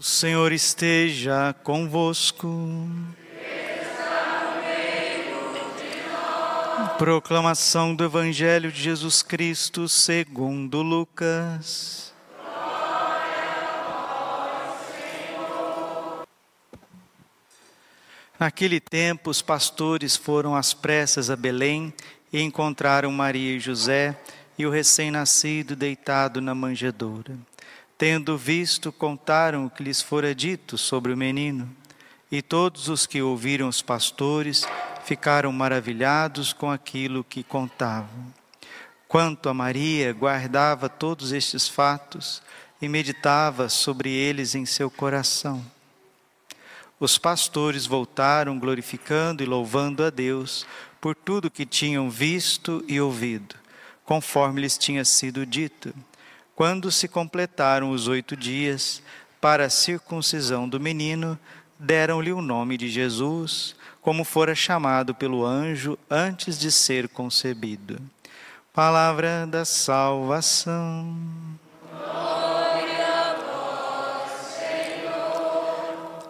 O Senhor esteja convosco. Proclamação do Evangelho de Jesus Cristo segundo Lucas. Naquele tempo, os pastores foram às pressas a Belém e encontraram Maria e José e o recém-nascido deitado na manjedoura. Tendo visto, contaram o que lhes fora dito sobre o menino. E todos os que ouviram os pastores ficaram maravilhados com aquilo que contavam. Quanto a Maria, guardava todos estes fatos e meditava sobre eles em seu coração. Os pastores voltaram glorificando e louvando a Deus por tudo que tinham visto e ouvido, conforme lhes tinha sido dito. Quando se completaram os oito dias para a circuncisão do menino, deram-lhe o nome de Jesus, como fora chamado pelo anjo antes de ser concebido. Palavra da salvação.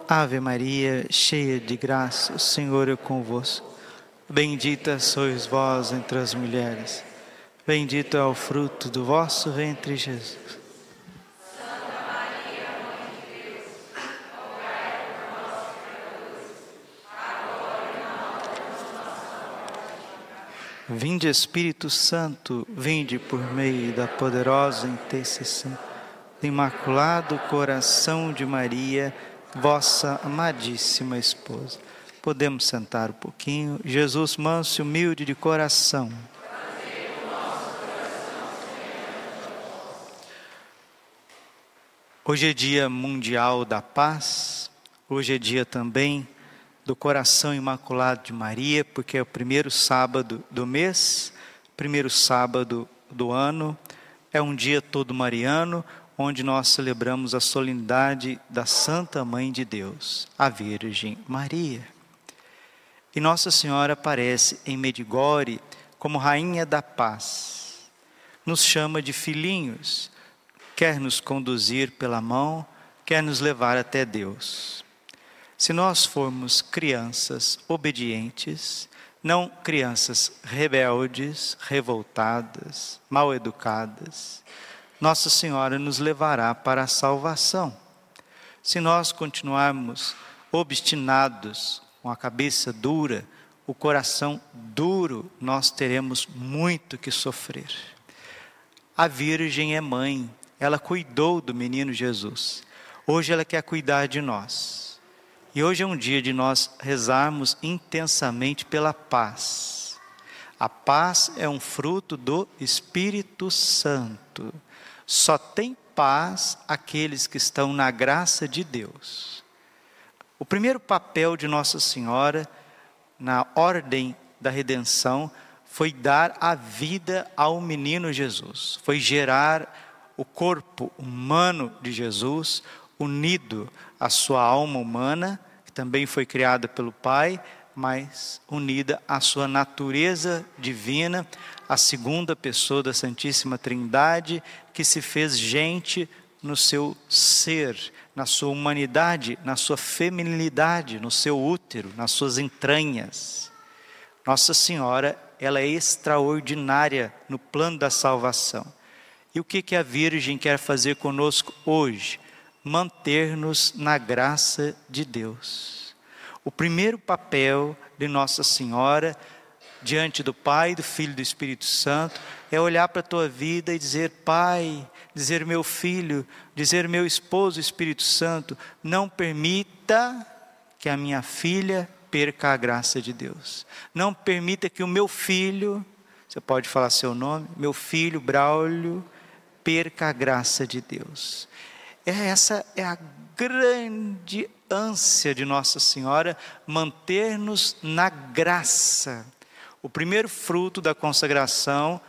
Ave Maria, cheia de graça, o Senhor é convosco. Bendita sois vós entre as mulheres Bendito é o fruto do vosso ventre, Jesus. Vinde Espírito Santo, vinde por meio da poderosa intercessão do Imaculado Coração de Maria, vossa amadíssima esposa. Podemos sentar um pouquinho. Jesus, manso e humilde de coração. Hoje é dia mundial da paz, hoje é dia também do coração imaculado de Maria, porque é o primeiro sábado do mês, primeiro sábado do ano, é um dia todo mariano, onde nós celebramos a solenidade da Santa Mãe de Deus, a Virgem Maria. E Nossa Senhora aparece em Medigore como Rainha da Paz, nos chama de filhinhos, quer nos conduzir pela mão, quer nos levar até Deus. Se nós formos crianças obedientes, não crianças rebeldes, revoltadas, mal educadas, Nossa Senhora nos levará para a salvação. Se nós continuarmos obstinados, com a cabeça dura, o coração duro, nós teremos muito que sofrer. A Virgem é mãe, ela cuidou do menino Jesus. Hoje ela quer cuidar de nós. E hoje é um dia de nós rezarmos intensamente pela paz. A paz é um fruto do Espírito Santo. Só tem paz aqueles que estão na graça de Deus. O primeiro papel de Nossa Senhora na ordem da redenção foi dar a vida ao menino Jesus, foi gerar o corpo humano de Jesus, unido à sua alma humana, que também foi criada pelo Pai, mas unida à sua natureza divina, a segunda pessoa da Santíssima Trindade, que se fez gente no seu ser, na sua humanidade, na sua feminilidade, no seu útero, nas suas entranhas. Nossa Senhora, ela é extraordinária no plano da salvação. E o que, que a Virgem quer fazer conosco hoje? Manter-nos na graça de Deus. O primeiro papel de Nossa Senhora diante do Pai, do Filho e do Espírito Santo é olhar para a tua vida e dizer: Pai, dizer meu filho, dizer meu esposo Espírito Santo, não permita que a minha filha perca a graça de Deus. Não permita que o meu filho, você pode falar seu nome, meu filho Braulio, perca a graça de Deus. É, essa é a grande ânsia de Nossa Senhora, manter-nos na graça. O primeiro fruto da consagração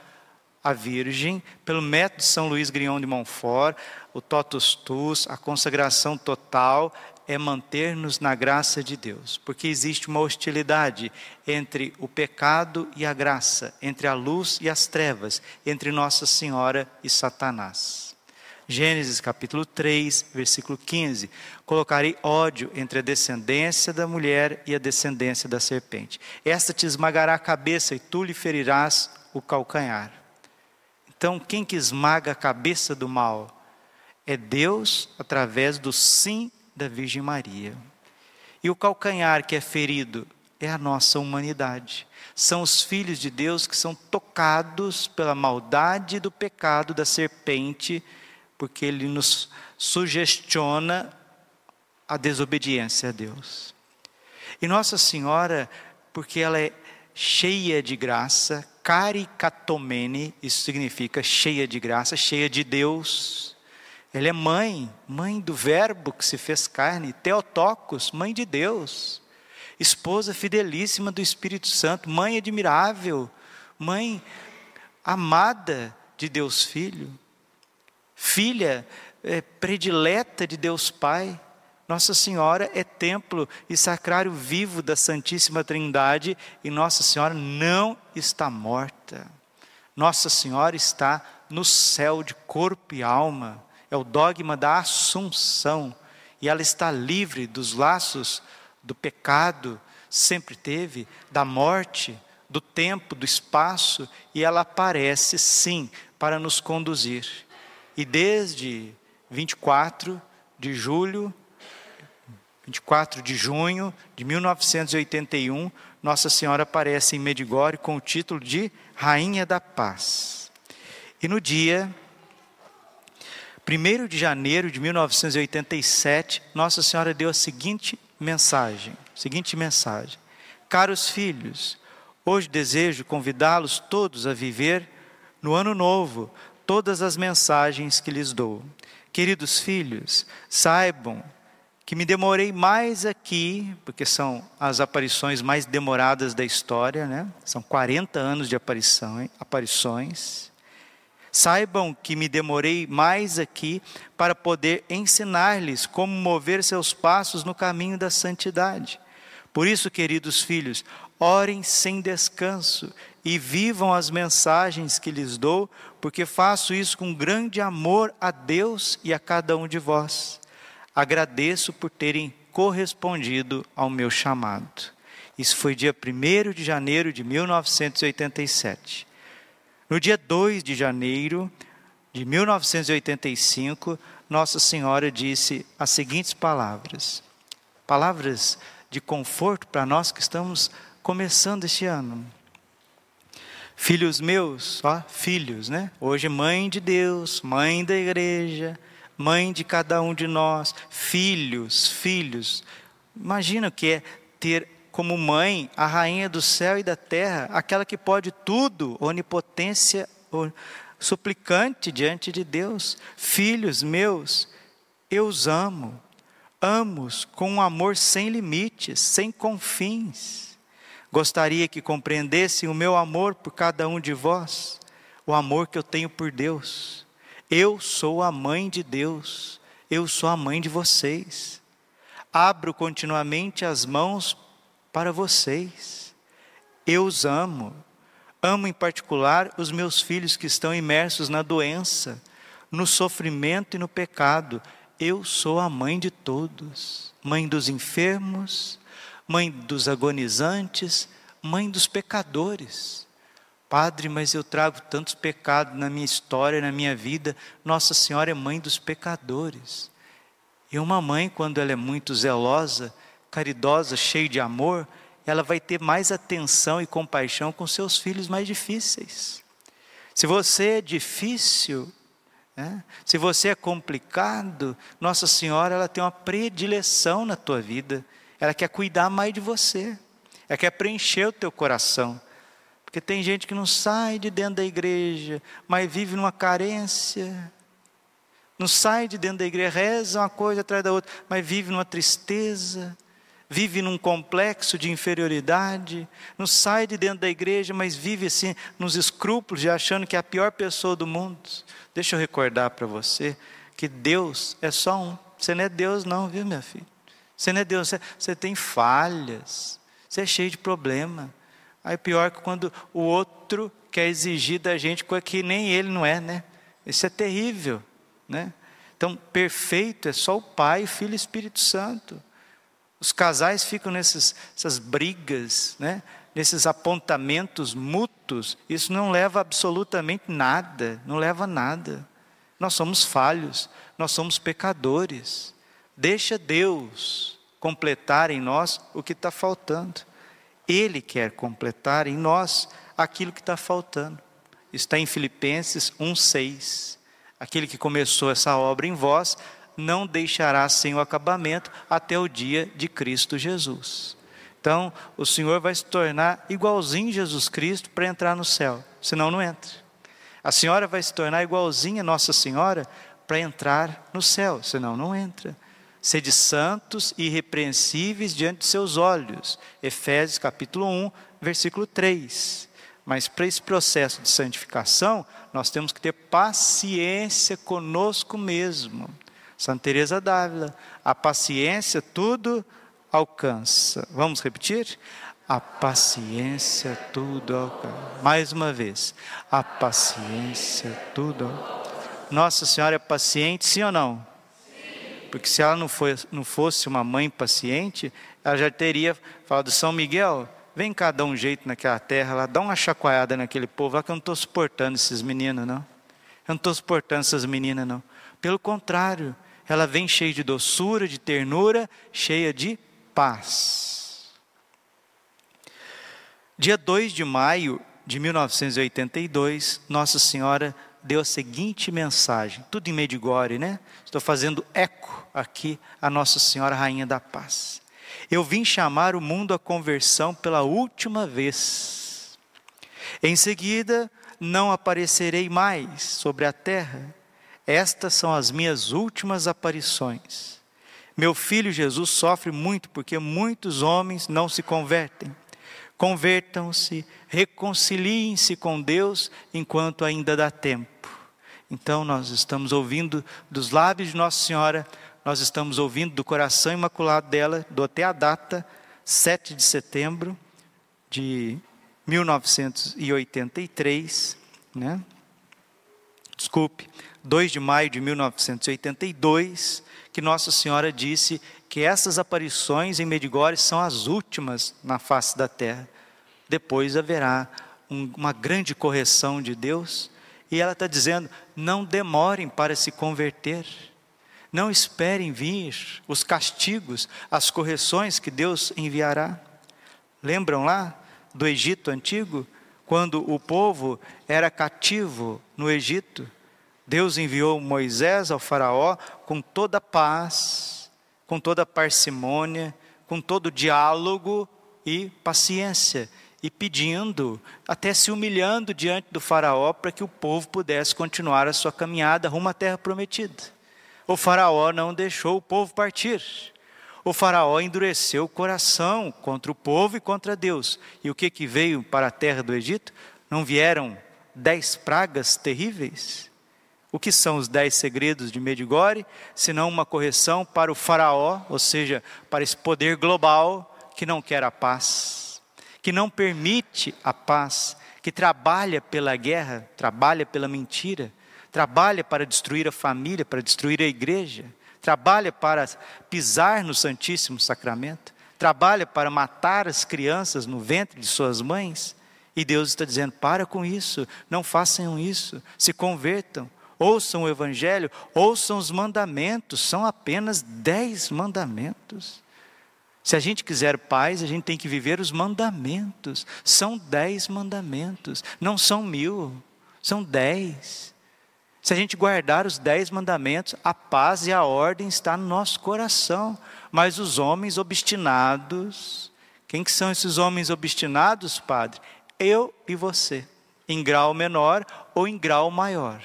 à Virgem, pelo método de São Luís Grignon de Montfort, o totus tus, a consagração total, é manter-nos na graça de Deus, porque existe uma hostilidade entre o pecado e a graça, entre a luz e as trevas, entre Nossa Senhora e Satanás. Gênesis capítulo 3, versículo 15: Colocarei ódio entre a descendência da mulher e a descendência da serpente. Esta te esmagará a cabeça e tu lhe ferirás o calcanhar. Então, quem que esmaga a cabeça do mal? É Deus através do sim da Virgem Maria. E o calcanhar que é ferido é a nossa humanidade. São os filhos de Deus que são tocados pela maldade do pecado da serpente porque ele nos sugestiona a desobediência a Deus. E Nossa Senhora, porque ela é cheia de graça, caricatomene, isso significa cheia de graça, cheia de Deus. Ela é mãe, mãe do Verbo que se fez carne, Teotocos, mãe de Deus, esposa fidelíssima do Espírito Santo, mãe admirável, mãe amada de Deus Filho filha é, predileta de Deus Pai. Nossa Senhora é templo e sacrário vivo da Santíssima Trindade e Nossa Senhora não está morta. Nossa Senhora está no céu de corpo e alma. É o dogma da Assunção. E ela está livre dos laços do pecado, sempre teve, da morte, do tempo, do espaço, e ela aparece sim para nos conduzir. E desde 24 de julho, 24 de junho de 1981, Nossa Senhora aparece em Medigore com o título de Rainha da Paz. E no dia 1 de janeiro de 1987, Nossa Senhora deu a seguinte mensagem, seguinte mensagem: Caros filhos, hoje desejo convidá-los todos a viver no ano novo todas as mensagens que lhes dou. Queridos filhos, saibam que me demorei mais aqui, porque são as aparições mais demoradas da história, né? São 40 anos de aparição, aparições. Saibam que me demorei mais aqui para poder ensinar-lhes como mover seus passos no caminho da santidade. Por isso, queridos filhos, orem sem descanso e vivam as mensagens que lhes dou, porque faço isso com grande amor a Deus e a cada um de vós. Agradeço por terem correspondido ao meu chamado. Isso foi dia 1 de janeiro de 1987. No dia 2 de janeiro de 1985, Nossa Senhora disse as seguintes palavras: palavras de conforto para nós que estamos começando este ano. Filhos meus, ó, filhos, né? Hoje mãe de Deus, mãe da igreja, mãe de cada um de nós, filhos, filhos. Imagina o que é ter como mãe a rainha do céu e da terra, aquela que pode tudo, onipotência, suplicante diante de Deus. Filhos meus, eu os amo, amo-os com um amor sem limites, sem confins. Gostaria que compreendessem o meu amor por cada um de vós, o amor que eu tenho por Deus. Eu sou a mãe de Deus, eu sou a mãe de vocês. Abro continuamente as mãos para vocês. Eu os amo. Amo em particular os meus filhos que estão imersos na doença, no sofrimento e no pecado. Eu sou a mãe de todos, mãe dos enfermos, mãe dos agonizantes, mãe dos pecadores. Padre, mas eu trago tantos pecados na minha história, na minha vida. Nossa Senhora é mãe dos pecadores. E uma mãe, quando ela é muito zelosa, caridosa, cheia de amor, ela vai ter mais atenção e compaixão com seus filhos mais difíceis. Se você é difícil, né? se você é complicado, Nossa Senhora ela tem uma predileção na tua vida. Ela quer cuidar mais de você. Ela quer preencher o teu coração. Porque tem gente que não sai de dentro da igreja, mas vive numa carência. Não sai de dentro da igreja, reza uma coisa atrás da outra, mas vive numa tristeza, vive num complexo de inferioridade. Não sai de dentro da igreja, mas vive assim, nos escrúpulos, achando que é a pior pessoa do mundo. Deixa eu recordar para você que Deus é só um. Você não é Deus, não, viu, minha filha? Você não é Deus, você, você tem falhas, você é cheio de problema. Aí pior que quando o outro quer exigir da gente coisa que nem ele não é, né? Isso é terrível, né? Então, perfeito é só o Pai, Filho e Espírito Santo. Os casais ficam nessas essas brigas, né? nesses apontamentos mútuos. Isso não leva absolutamente nada, não leva a nada. Nós somos falhos, nós somos pecadores. Deixa Deus completar em nós o que está faltando. Ele quer completar em nós aquilo que está faltando. Está em Filipenses 1,6. Aquele que começou essa obra em vós não deixará sem o acabamento até o dia de Cristo Jesus. Então, o Senhor vai se tornar igualzinho Jesus Cristo para entrar no céu, senão não entra. A senhora vai se tornar igualzinha Nossa Senhora para entrar no céu, senão não entra. Sede santos e irrepreensíveis diante de seus olhos. Efésios capítulo 1, versículo 3. Mas para esse processo de santificação, nós temos que ter paciência conosco mesmo. Santa Teresa d'Ávila, a paciência tudo alcança. Vamos repetir? A paciência tudo alcança. Mais uma vez. A paciência tudo alcança. Nossa Senhora é paciente, sim ou não? Sim. Porque se ela não, foi, não fosse uma mãe paciente, ela já teria falado, São Miguel, vem cá dar um jeito naquela terra lá, dá uma chacoalhada naquele povo lá que eu não estou suportando esses meninos, não. Eu não estou suportando essas meninas, não. Pelo contrário, ela vem cheia de doçura, de ternura, cheia de paz. Dia 2 de maio de 1982, Nossa Senhora deu a seguinte mensagem, tudo em Medigore, né? Estou fazendo eco aqui a Nossa Senhora Rainha da Paz. Eu vim chamar o mundo à conversão pela última vez. Em seguida, não aparecerei mais sobre a terra. Estas são as minhas últimas aparições. Meu filho Jesus sofre muito porque muitos homens não se convertem. Convertam-se, reconciliem-se com Deus enquanto ainda dá tempo. Então, nós estamos ouvindo dos lábios de Nossa Senhora, nós estamos ouvindo do coração imaculado dela, do até a data, 7 de setembro de 1983, né? Desculpe, 2 de maio de 1982, que Nossa Senhora disse que essas aparições em Medigore são as últimas na face da terra. Depois haverá um, uma grande correção de Deus, e ela está dizendo: não demorem para se converter, não esperem vir os castigos, as correções que Deus enviará. Lembram lá do Egito antigo, quando o povo era cativo no Egito? Deus enviou Moisés ao Faraó com toda paz, com toda parcimônia, com todo diálogo e paciência, e pedindo, até se humilhando diante do Faraó para que o povo pudesse continuar a sua caminhada rumo à terra prometida. O Faraó não deixou o povo partir. O Faraó endureceu o coração contra o povo e contra Deus. E o que, que veio para a terra do Egito? Não vieram dez pragas terríveis? O que são os dez segredos de Medigore, senão uma correção para o faraó, ou seja, para esse poder global que não quer a paz, que não permite a paz, que trabalha pela guerra, trabalha pela mentira, trabalha para destruir a família, para destruir a igreja, trabalha para pisar no Santíssimo Sacramento, trabalha para matar as crianças no ventre de suas mães. E Deus está dizendo: para com isso, não façam isso, se convertam, ouçam o Evangelho, ouçam os mandamentos, são apenas dez mandamentos. Se a gente quiser paz, a gente tem que viver os mandamentos. São dez mandamentos, não são mil, são dez. Se a gente guardar os dez mandamentos, a paz e a ordem está no nosso coração. Mas os homens obstinados, quem que são esses homens obstinados, Padre? Eu e você, em grau menor ou em grau maior.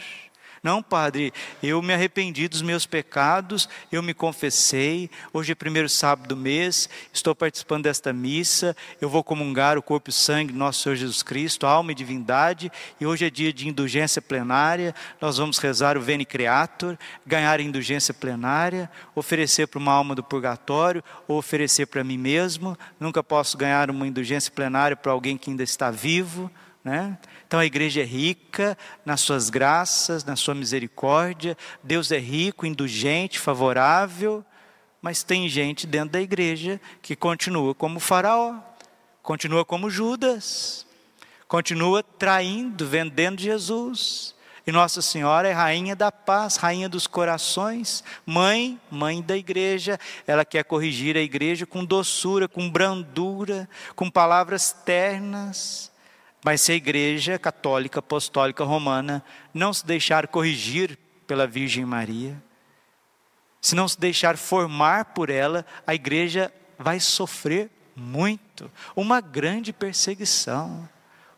Não, padre, eu me arrependi dos meus pecados, eu me confessei. Hoje é primeiro sábado do mês, estou participando desta missa. Eu vou comungar o corpo e sangue do nosso Senhor Jesus Cristo, alma e divindade. E hoje é dia de indulgência plenária. Nós vamos rezar o Veni Creator, ganhar indulgência plenária, oferecer para uma alma do purgatório, ou oferecer para mim mesmo. Nunca posso ganhar uma indulgência plenária para alguém que ainda está vivo Né? Então a igreja é rica nas suas graças, na sua misericórdia. Deus é rico, indulgente, favorável. Mas tem gente dentro da igreja que continua como Faraó, continua como Judas, continua traindo, vendendo Jesus. E Nossa Senhora é rainha da paz, rainha dos corações, mãe, mãe da igreja. Ela quer corrigir a igreja com doçura, com brandura, com palavras ternas. Mas se a igreja católica apostólica romana não se deixar corrigir pela Virgem Maria, se não se deixar formar por ela, a igreja vai sofrer muito, uma grande perseguição.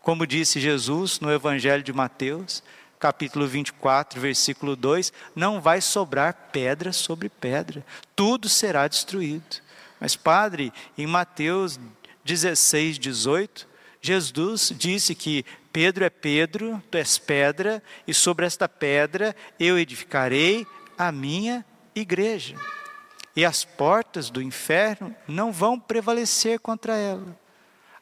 Como disse Jesus no Evangelho de Mateus, capítulo 24, versículo 2: não vai sobrar pedra sobre pedra, tudo será destruído. Mas, Padre, em Mateus 16, 18, Jesus disse que Pedro é Pedro, tu és pedra, e sobre esta pedra eu edificarei a minha igreja. E as portas do inferno não vão prevalecer contra ela.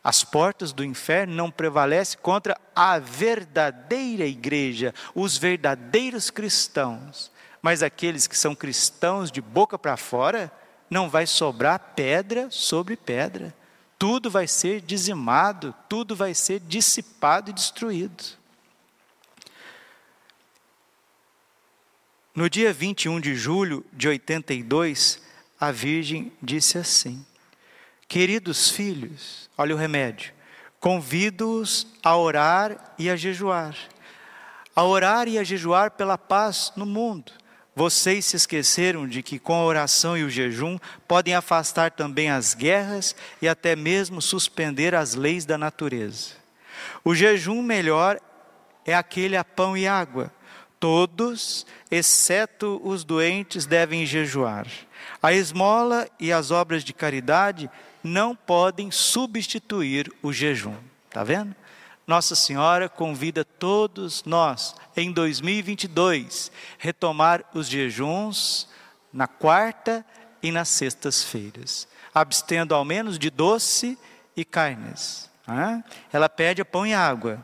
As portas do inferno não prevalecem contra a verdadeira igreja, os verdadeiros cristãos. Mas aqueles que são cristãos de boca para fora, não vai sobrar pedra sobre pedra. Tudo vai ser dizimado, tudo vai ser dissipado e destruído. No dia 21 de julho de 82, a Virgem disse assim: Queridos filhos, olha o remédio, convido-os a orar e a jejuar, a orar e a jejuar pela paz no mundo. Vocês se esqueceram de que com a oração e o jejum podem afastar também as guerras e até mesmo suspender as leis da natureza. O jejum melhor é aquele a pão e água. Todos, exceto os doentes, devem jejuar. A esmola e as obras de caridade não podem substituir o jejum. Está vendo? Nossa Senhora convida todos nós, em 2022, retomar os jejuns na quarta e nas sextas-feiras, abstendo ao menos de doce e carnes. Ela pede a pão e água.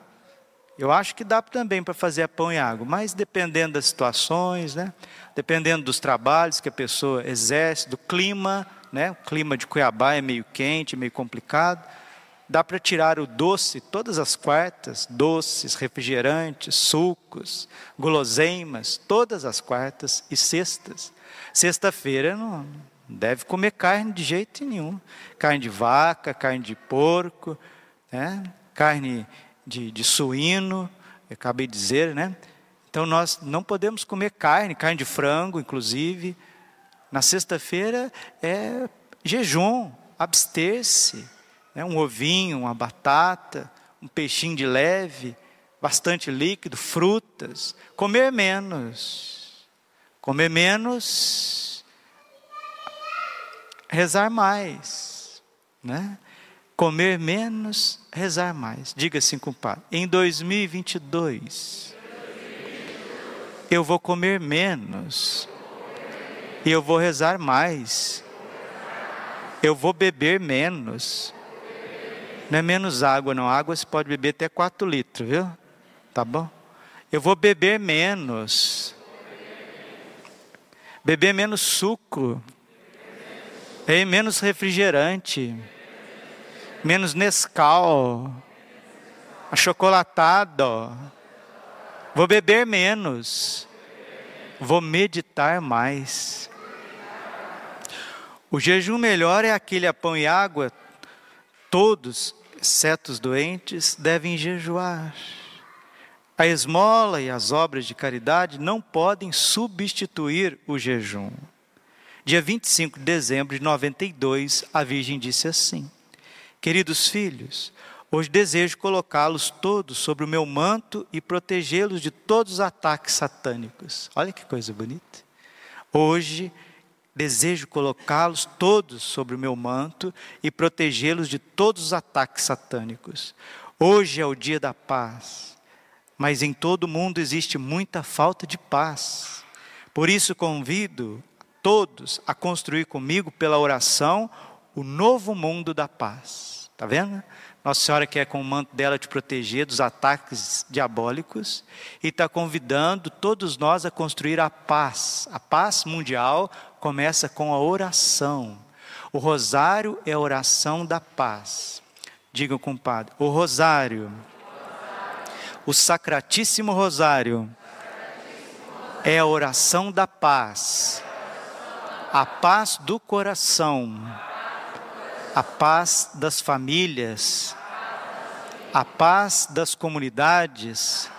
Eu acho que dá também para fazer a pão e água, mas dependendo das situações, né? dependendo dos trabalhos que a pessoa exerce, do clima, né? O clima de Cuiabá é meio quente, meio complicado. Dá para tirar o doce todas as quartas, doces, refrigerantes, sucos, guloseimas, todas as quartas e sextas. Sexta-feira não deve comer carne de jeito nenhum. Carne de vaca, carne de porco, né? carne de, de suíno, acabei de dizer, né? Então nós não podemos comer carne, carne de frango, inclusive. Na sexta-feira é jejum, abster-se. Né? Um ovinho, uma batata, um peixinho de leve, bastante líquido, frutas. Comer menos. Comer menos, rezar mais. Né? Comer menos, rezar mais. Diga assim, compadre. Em 2022, eu vou comer menos e eu vou rezar mais. Eu vou beber menos. Não é menos água, não. Água você pode beber até 4 litros, viu? Tá bom? Eu vou beber menos. Beber menos suco. Menos refrigerante. Menos Nescau. Achocolatado. Vou beber menos. Vou meditar mais. O jejum melhor é aquele a pão e água. Todos, exceto os doentes, devem jejuar. A esmola e as obras de caridade não podem substituir o jejum. Dia 25 de dezembro de 92, a Virgem disse assim: Queridos filhos, hoje desejo colocá-los todos sobre o meu manto e protegê-los de todos os ataques satânicos. Olha que coisa bonita. Hoje Desejo colocá-los todos sobre o meu manto e protegê-los de todos os ataques satânicos. Hoje é o dia da paz, mas em todo o mundo existe muita falta de paz. Por isso convido todos a construir comigo pela oração o novo mundo da paz. Está vendo? Nossa Senhora quer com o manto dela te proteger dos ataques diabólicos e está convidando todos nós a construir a paz. A paz mundial começa com a oração. O rosário é a oração da paz. Digam, compadre, o rosário, o sacratíssimo rosário, é a oração da paz, a paz do coração. A paz das famílias, a paz das comunidades,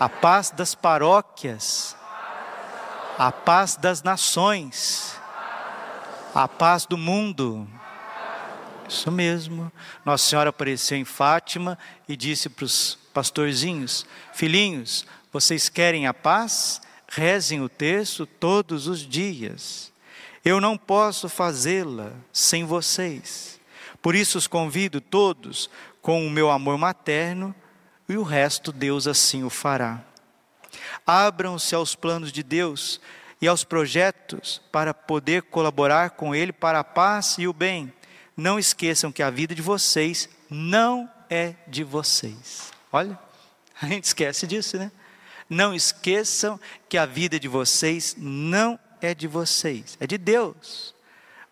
a paz das paróquias, a paz das nações, a paz do mundo. Isso mesmo. Nossa Senhora apareceu em Fátima e disse para os pastorzinhos: Filhinhos, vocês querem a paz? Rezem o texto todos os dias. Eu não posso fazê-la sem vocês. Por isso os convido todos com o meu amor materno e o resto Deus assim o fará. Abram-se aos planos de Deus e aos projetos para poder colaborar com Ele para a paz e o bem. Não esqueçam que a vida de vocês não é de vocês. Olha, a gente esquece disso, né? Não esqueçam que a vida de vocês não é de vocês, é de Deus.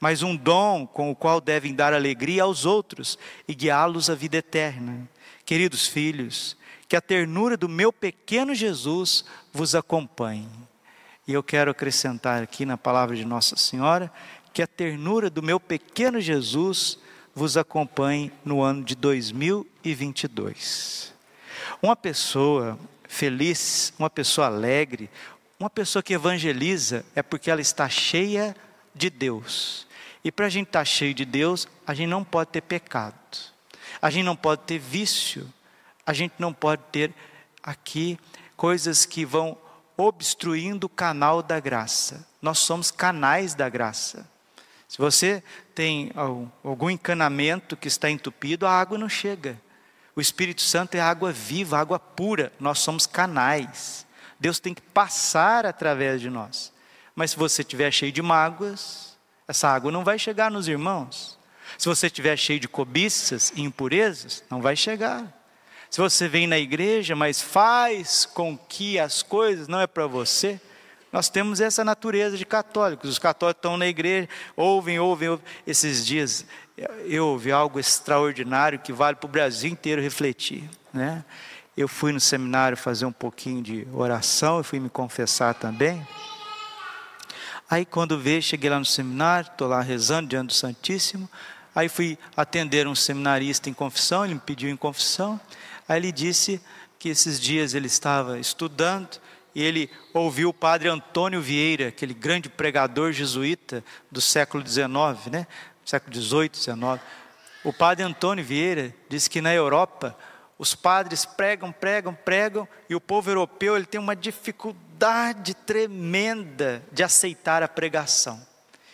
Mas um dom com o qual devem dar alegria aos outros e guiá-los à vida eterna. Queridos filhos, que a ternura do meu pequeno Jesus vos acompanhe. E eu quero acrescentar aqui na palavra de Nossa Senhora que a ternura do meu pequeno Jesus vos acompanhe no ano de 2022. Uma pessoa feliz, uma pessoa alegre, uma pessoa que evangeliza é porque ela está cheia de Deus. E para a gente estar cheio de Deus, a gente não pode ter pecado, a gente não pode ter vício, a gente não pode ter aqui coisas que vão obstruindo o canal da graça. Nós somos canais da graça. Se você tem algum encanamento que está entupido, a água não chega. O Espírito Santo é água viva, água pura. Nós somos canais. Deus tem que passar através de nós. Mas se você estiver cheio de mágoas, essa água não vai chegar nos irmãos. Se você estiver cheio de cobiças e impurezas, não vai chegar. Se você vem na igreja, mas faz com que as coisas não é para você, nós temos essa natureza de católicos. Os católicos estão na igreja, ouvem, ouvem, ouvem. Esses dias eu ouvi algo extraordinário que vale para o Brasil inteiro refletir. Né? Eu fui no seminário fazer um pouquinho de oração, eu fui me confessar também. Aí quando veio, cheguei lá no seminário, estou lá rezando diante do Santíssimo. Aí fui atender um seminarista em confissão, ele me pediu em confissão. Aí ele disse que esses dias ele estava estudando e ele ouviu o padre Antônio Vieira, aquele grande pregador jesuíta do século XIX, né? século XVIII, XIX. O padre Antônio Vieira disse que na Europa os padres pregam, pregam, pregam, e o povo europeu ele tem uma dificuldade tremenda de aceitar a pregação.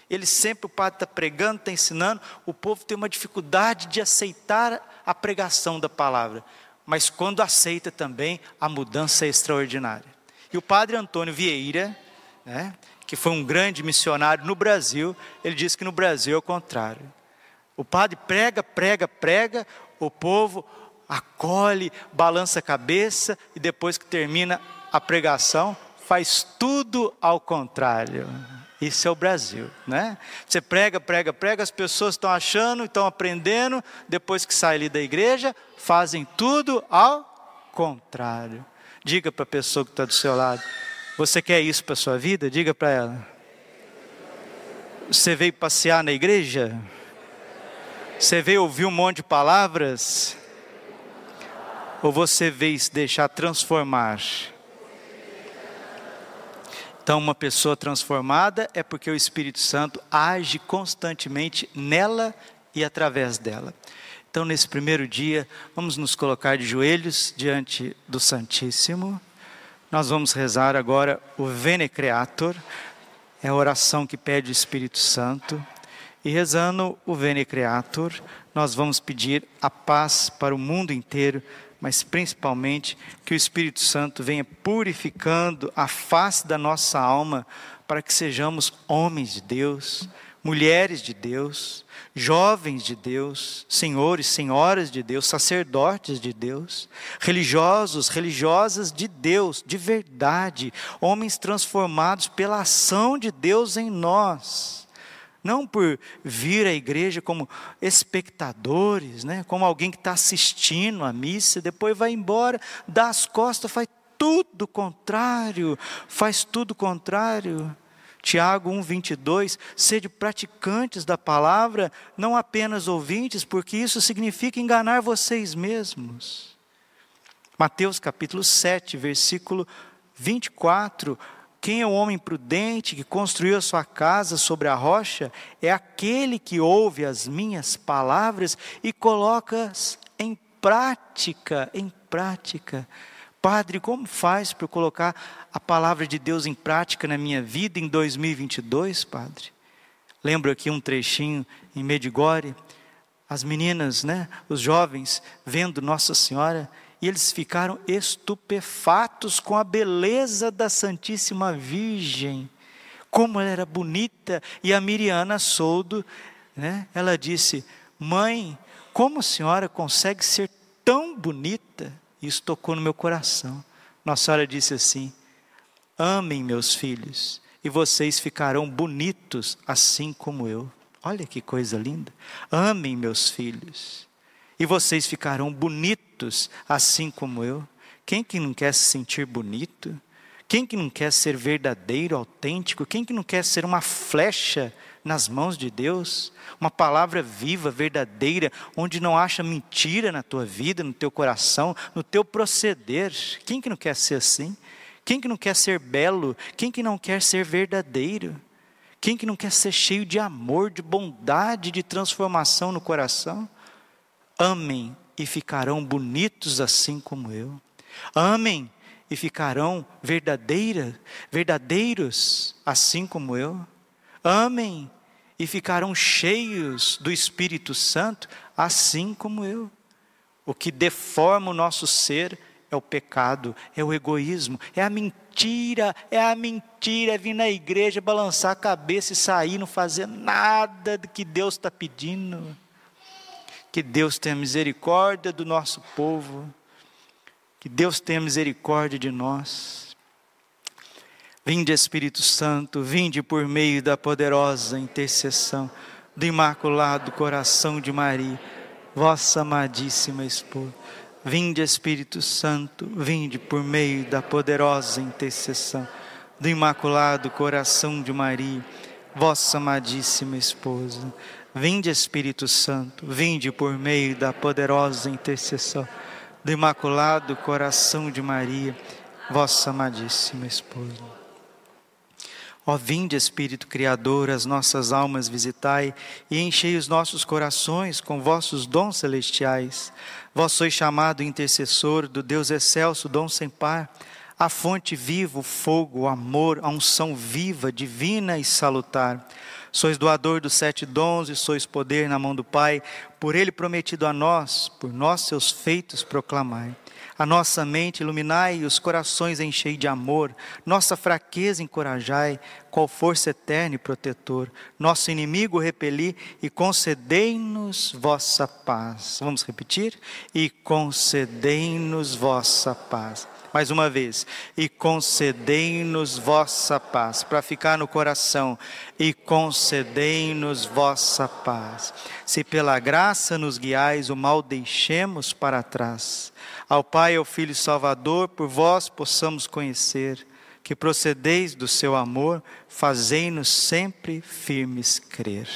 Ele sempre, o padre está pregando, está ensinando, o povo tem uma dificuldade de aceitar a pregação da palavra. Mas quando aceita também, a mudança é extraordinária. E o padre Antônio Vieira, né, que foi um grande missionário no Brasil, ele disse que no Brasil é o contrário. O padre prega, prega, prega, o povo acolhe, balança a cabeça e depois que termina a pregação, faz tudo ao contrário. Isso é o Brasil, né? Você prega, prega, prega, as pessoas estão achando, estão aprendendo, depois que sai ali da igreja, fazem tudo ao contrário. Diga para a pessoa que está do seu lado: Você quer isso para a sua vida? Diga para ela. Você veio passear na igreja? Você veio ouvir um monte de palavras? Ou você veio se deixar transformar? Então, uma pessoa transformada é porque o Espírito Santo age constantemente nela e através dela. Então, nesse primeiro dia, vamos nos colocar de joelhos diante do Santíssimo. Nós vamos rezar agora o Vene Creator, é a oração que pede o Espírito Santo. E rezando o Vene Creator, nós vamos pedir a paz para o mundo inteiro, mas principalmente que o Espírito Santo venha purificando a face da nossa alma para que sejamos homens de Deus, mulheres de Deus, jovens de Deus, senhores, senhoras de Deus, sacerdotes de Deus, religiosos, religiosas de Deus, de verdade, homens transformados pela ação de Deus em nós. Não por vir à igreja como espectadores, né? como alguém que está assistindo a missa, depois vai embora, dá as costas, faz tudo contrário, faz tudo contrário. Tiago 1:22, sede praticantes da palavra, não apenas ouvintes, porque isso significa enganar vocês mesmos. Mateus capítulo 7, versículo 24, quem é o homem prudente que construiu a sua casa sobre a rocha? É aquele que ouve as minhas palavras e coloca-as em prática, em prática. Padre, como faz para eu colocar a palavra de Deus em prática na minha vida em 2022, Padre? Lembro aqui um trechinho em Medigore, as meninas, né, os jovens, vendo Nossa Senhora, e eles ficaram estupefatos com a beleza da Santíssima Virgem, como ela era bonita, e a Miriana Soldo, né, ela disse: Mãe, como a senhora consegue ser tão bonita? Isso tocou no meu coração. Nossa Senhora disse assim: Amem meus filhos, e vocês ficarão bonitos assim como eu. Olha que coisa linda. Amem meus filhos, e vocês ficarão bonitos assim como eu. Quem que não quer se sentir bonito? Quem que não quer ser verdadeiro, autêntico? Quem que não quer ser uma flecha nas mãos de Deus, uma palavra viva, verdadeira, onde não acha mentira na tua vida, no teu coração, no teu proceder. Quem que não quer ser assim? Quem que não quer ser belo? Quem que não quer ser verdadeiro? Quem que não quer ser cheio de amor, de bondade, de transformação no coração? Amem e ficarão bonitos assim como eu. Amem e ficarão verdadeira, verdadeiros assim como eu. Amem e ficarão cheios do Espírito Santo, assim como eu. O que deforma o nosso ser é o pecado, é o egoísmo, é a mentira, é a mentira, é vir na igreja, balançar a cabeça e sair, não fazer nada do que Deus está pedindo. Que Deus tenha misericórdia do nosso povo, que Deus tenha misericórdia de nós. Vinde Espírito Santo, vinde por meio da poderosa intercessão do Imaculado Coração de Maria, vossa amadíssima esposa. Vinde Espírito Santo, vinde por meio da poderosa intercessão do Imaculado Coração de Maria, vossa amadíssima esposa. Vinde Espírito Santo, vinde por meio da poderosa intercessão do Imaculado Coração de Maria, vossa amadíssima esposa. Ó vinde, Espírito Criador, as nossas almas visitai e enchei os nossos corações com vossos dons celestiais. Vós sois chamado intercessor do Deus excelso, dom sem par, a fonte viva, o fogo, o amor, a unção viva, divina e salutar. Sois doador dos sete dons e sois poder na mão do Pai, por Ele prometido a nós, por nós seus feitos proclamai. A nossa mente iluminai e os corações enchei de amor, nossa fraqueza encorajai, qual força eterna e protetor. Nosso inimigo repeli e concedei-nos vossa paz. Vamos repetir? E concedei-nos vossa paz. Mais uma vez, e concedei-nos vossa paz, para ficar no coração, e concedei-nos vossa paz. Se pela graça nos guiais, o mal deixemos para trás ao Pai, ao Filho Salvador, por vós possamos conhecer que procedeis do seu amor, fazei-nos sempre firmes crer.